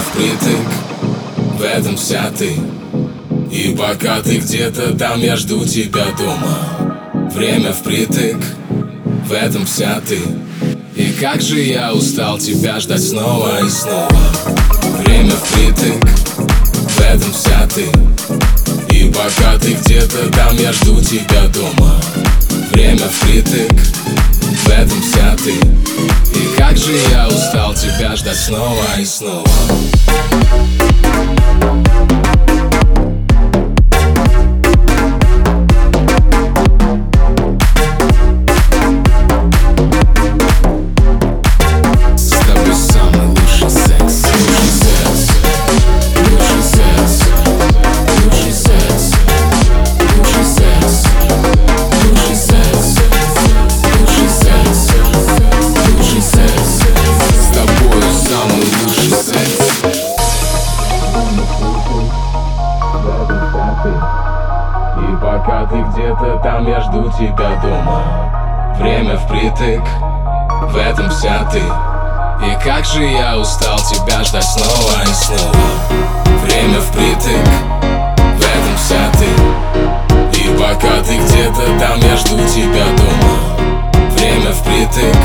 Впритык, в этом вся ты. И пока ты где-то там, я жду тебя дома. Время впритык, в этом вся ты. И как же я устал тебя ждать снова и снова. Время впритык, в этом вся ты. И пока ты где-то там, я жду тебя дома. Время впритык, этом вся ты. И как же я устал тебя ждать снова и снова ты где-то там, я жду тебя дома. Время впритык, в этом вся ты. И как же я устал тебя ждать снова и снова. Время впритык, в этом вся ты. И пока ты где-то там, я жду тебя дома. Время впритык,